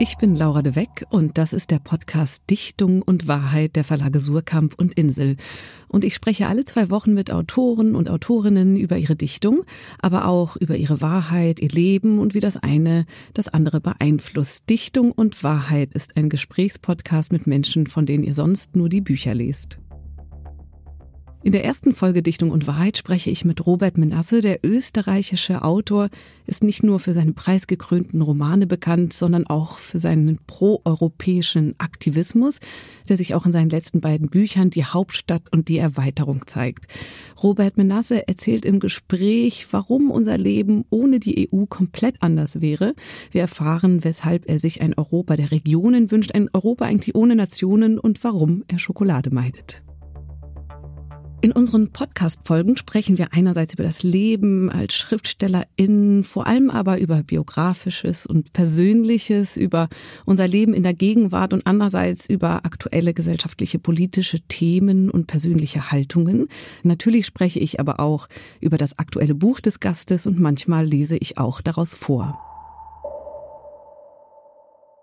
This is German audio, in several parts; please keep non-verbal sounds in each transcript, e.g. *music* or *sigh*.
Ich bin Laura de Weck und das ist der Podcast Dichtung und Wahrheit der Verlage Surkamp und Insel. Und ich spreche alle zwei Wochen mit Autoren und Autorinnen über ihre Dichtung, aber auch über ihre Wahrheit, ihr Leben und wie das eine das andere beeinflusst. Dichtung und Wahrheit ist ein Gesprächspodcast mit Menschen, von denen ihr sonst nur die Bücher lest. In der ersten Folge Dichtung und Wahrheit spreche ich mit Robert Menasse. Der österreichische Autor ist nicht nur für seine preisgekrönten Romane bekannt, sondern auch für seinen proeuropäischen Aktivismus, der sich auch in seinen letzten beiden Büchern Die Hauptstadt und die Erweiterung zeigt. Robert Menasse erzählt im Gespräch, warum unser Leben ohne die EU komplett anders wäre. Wir erfahren, weshalb er sich ein Europa der Regionen wünscht, ein Europa eigentlich ohne Nationen und warum er Schokolade meidet. In unseren Podcast-Folgen sprechen wir einerseits über das Leben als Schriftstellerin, vor allem aber über biografisches und persönliches, über unser Leben in der Gegenwart und andererseits über aktuelle gesellschaftliche politische Themen und persönliche Haltungen. Natürlich spreche ich aber auch über das aktuelle Buch des Gastes und manchmal lese ich auch daraus vor.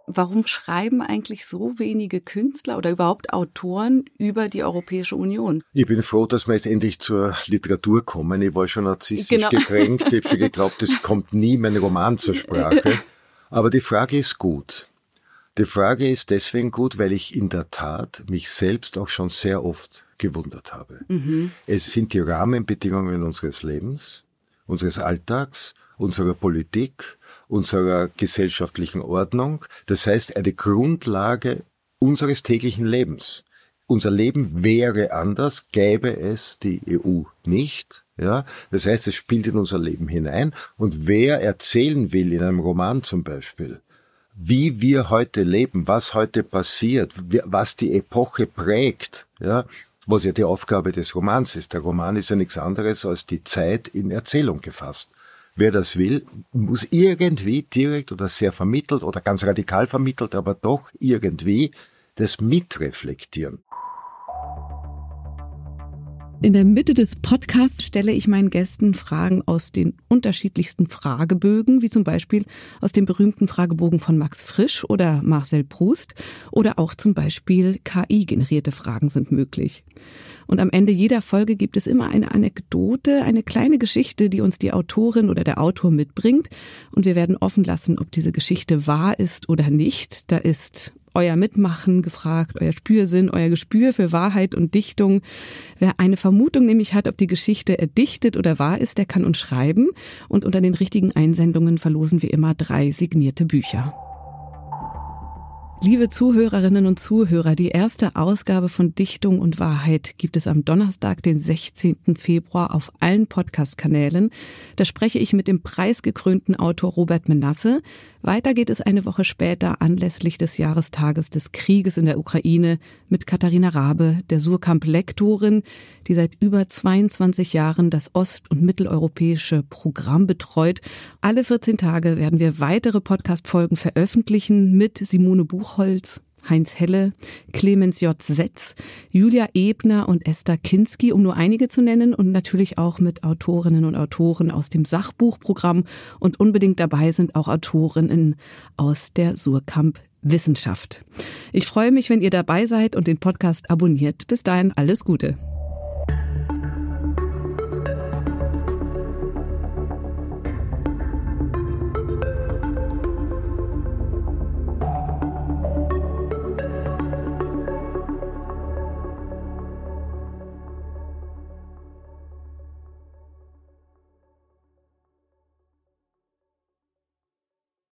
Warum schreiben eigentlich so wenige Künstler oder überhaupt Autoren über die Europäische Union? Ich bin froh, dass wir jetzt endlich zur Literatur kommen. Ich war schon narzisstisch genau. gekränkt. Ich habe schon *laughs* geglaubt, es kommt nie mein Roman zur Sprache. Aber die Frage ist gut. Die Frage ist deswegen gut, weil ich in der Tat mich selbst auch schon sehr oft gewundert habe. Mhm. Es sind die Rahmenbedingungen unseres Lebens, unseres Alltags, unserer Politik, unserer gesellschaftlichen Ordnung. Das heißt, eine Grundlage unseres täglichen Lebens. Unser Leben wäre anders, gäbe es die EU nicht. Ja, das heißt, es spielt in unser Leben hinein. Und wer erzählen will, in einem Roman zum Beispiel, wie wir heute leben, was heute passiert, was die Epoche prägt, ja, was ja die Aufgabe des Romans ist. Der Roman ist ja nichts anderes als die Zeit in Erzählung gefasst. Wer das will, muss irgendwie direkt oder sehr vermittelt oder ganz radikal vermittelt, aber doch irgendwie das mitreflektieren. In der Mitte des Podcasts stelle ich meinen Gästen Fragen aus den unterschiedlichsten Fragebögen, wie zum Beispiel aus dem berühmten Fragebogen von Max Frisch oder Marcel Proust oder auch zum Beispiel KI-generierte Fragen sind möglich. Und am Ende jeder Folge gibt es immer eine Anekdote, eine kleine Geschichte, die uns die Autorin oder der Autor mitbringt. Und wir werden offen lassen, ob diese Geschichte wahr ist oder nicht. Da ist euer Mitmachen gefragt, euer Spürsinn, euer Gespür für Wahrheit und Dichtung. Wer eine Vermutung nämlich hat, ob die Geschichte erdichtet oder wahr ist, der kann uns schreiben. Und unter den richtigen Einsendungen verlosen wir immer drei signierte Bücher. Liebe Zuhörerinnen und Zuhörer, die erste Ausgabe von Dichtung und Wahrheit gibt es am Donnerstag, den 16. Februar auf allen Podcast-Kanälen. Da spreche ich mit dem preisgekrönten Autor Robert Menasse. Weiter geht es eine Woche später anlässlich des Jahrestages des Krieges in der Ukraine mit Katharina Rabe, der Surkamp-Lektorin, die seit über 22 Jahren das ost- und mitteleuropäische Programm betreut. Alle 14 Tage werden wir weitere Podcast-Folgen veröffentlichen mit Simone Buchholz, Heinz Helle, Clemens J. Setz, Julia Ebner und Esther Kinski, um nur einige zu nennen und natürlich auch mit Autorinnen und Autoren aus dem Sachbuchprogramm und unbedingt dabei sind auch Autorinnen aus der Surkamp Wissenschaft. Ich freue mich, wenn ihr dabei seid und den Podcast abonniert. Bis dahin alles Gute.